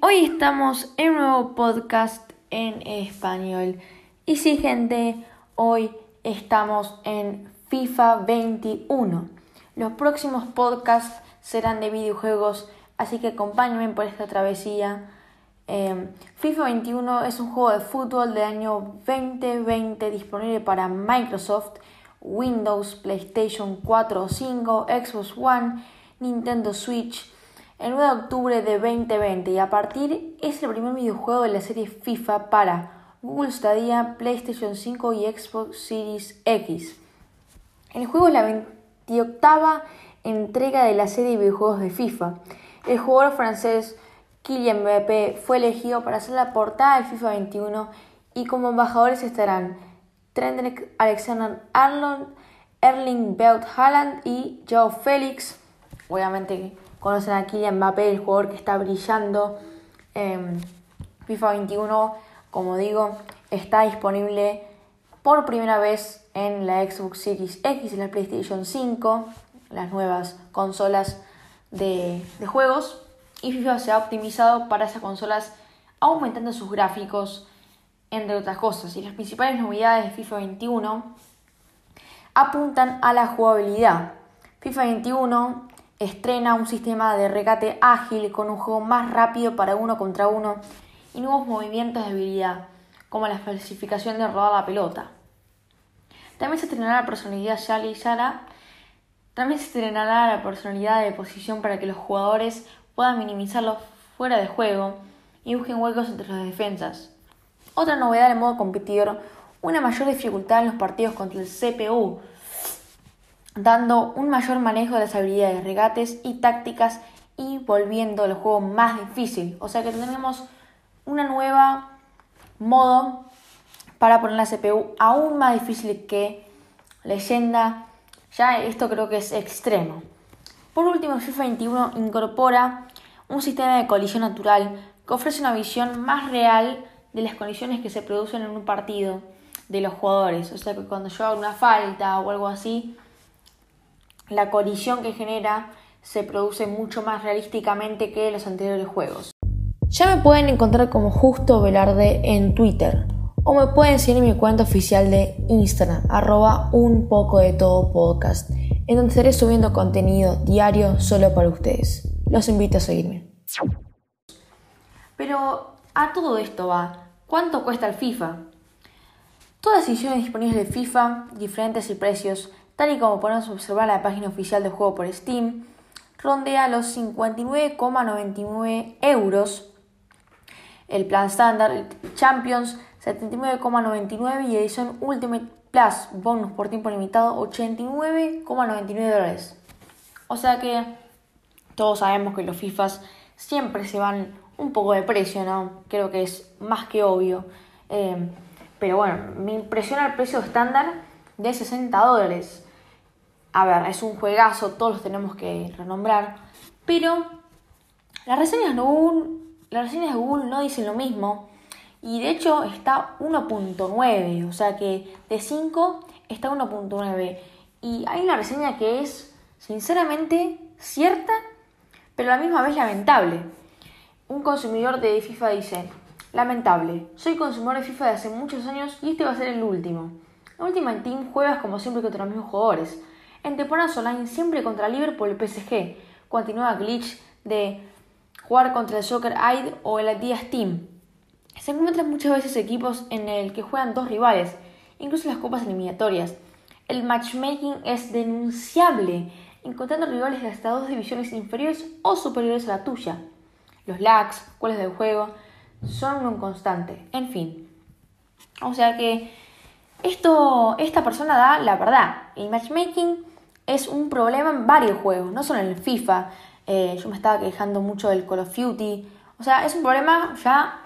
hoy estamos en un nuevo podcast en español. Y sí, gente, hoy estamos en FIFA 21. Los próximos podcasts serán de videojuegos, así que acompáñenme por esta travesía. Em, FIFA 21 es un juego de fútbol del año 2020 disponible para Microsoft, Windows, PlayStation 4 o 5, Xbox One, Nintendo Switch, el 9 de octubre de 2020 y a partir es el primer videojuego de la serie FIFA para Google Stadia, PlayStation 5 y Xbox Series X. El juego es la 28 entrega de la serie de videojuegos de FIFA. El jugador francés Kylian Mbappé fue elegido para hacer la portada del FIFA 21 y como embajadores estarán Trent Alexander-Arnold, Erling Braut Haaland y Joe Félix. Obviamente conocen a Kylian Mbappé, el jugador que está brillando. en FIFA 21, como digo, está disponible por primera vez en la Xbox Series X y la PlayStation 5, las nuevas consolas de, de juegos. Y FIFA se ha optimizado para esas consolas aumentando sus gráficos, entre otras cosas. Y las principales novedades de FIFA 21 apuntan a la jugabilidad. FIFA 21 estrena un sistema de regate ágil con un juego más rápido para uno contra uno y nuevos movimientos de habilidad, como la falsificación de rodar la pelota. También se estrenará la personalidad y Sara. También se estrenará la personalidad de posición para que los jugadores puedan minimizarlo fuera de juego y busquen huecos entre las defensas. Otra novedad del modo competidor, una mayor dificultad en los partidos contra el CPU, dando un mayor manejo de las habilidades, regates y tácticas y volviendo el juego más difícil. O sea que tenemos una nueva modo para poner la CPU aún más difícil que leyenda. Ya esto creo que es extremo. Por último, FIFA 21 incorpora un sistema de colisión natural que ofrece una visión más real de las condiciones que se producen en un partido de los jugadores. O sea que cuando yo hago una falta o algo así, la colisión que genera se produce mucho más realísticamente que los anteriores juegos. Ya me pueden encontrar como Justo Velarde en Twitter o me pueden seguir en mi cuenta oficial de Instagram, arroba un poco de todo podcast, en donde estaré subiendo contenido diario solo para ustedes. Los invito a seguirme. Pero a todo esto va, ¿cuánto cuesta el FIFA? Todas las ediciones disponibles de FIFA, diferentes y precios, tal y como podemos observar en la página oficial del juego por Steam, rondea los 59,99 euros. El plan estándar, Champions, 79,99 y edición Ultimate Plus, bonus por tiempo limitado, 89,99 dólares. O sea que todos sabemos que los FIFAs siempre se van un poco de precio, ¿no? Creo que es más que obvio. Eh, pero bueno, me impresiona el precio estándar de 60 dólares a ver, es un juegazo, todos los tenemos que renombrar, pero las reseñas de Google, las reseñas Google no dicen lo mismo y de hecho está 1.9, o sea que de 5 está 1.9 y hay una reseña que es sinceramente cierta, pero a la misma vez lamentable. Un consumidor de FIFA dice, lamentable, soy consumidor de FIFA de hace muchos años y este va a ser el último. La última en Team juegas como siempre contra los mismos jugadores en temporadas online siempre contra Liverpool el PSG, continúa glitch de jugar contra el Soccer Aid o el Adidas Team. Se encuentran muchas veces equipos en el que juegan dos rivales, incluso las copas eliminatorias. El matchmaking es denunciable, encontrando rivales de hasta dos divisiones inferiores o superiores a la tuya. Los lags, cuales del juego, son un constante. En fin. O sea que esto, esta persona da la verdad. El matchmaking es un problema en varios juegos, no solo en el FIFA. Eh, yo me estaba quejando mucho del Call of Duty. O sea, es un problema ya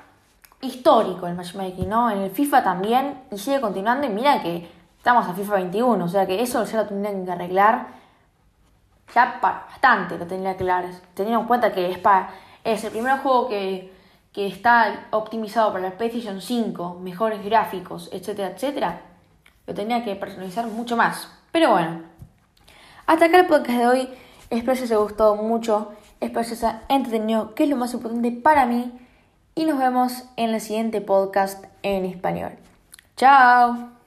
histórico el matchmaking, ¿no? En el FIFA también y sigue continuando y mira que estamos a FIFA 21, o sea que eso ya lo tendrían que arreglar ya bastante, lo tendrían que arreglar, teniendo en cuenta que es, para, es el primer juego que, que está optimizado para la PlayStation 5, mejores gráficos, etcétera, etcétera, lo tendría que personalizar mucho más. Pero bueno, hasta acá el podcast de hoy. Espero que os haya gustado mucho. Espero que os haya entretenido, que es lo más importante para mí. y nos vemos en el siguiente podcast en español. Chao.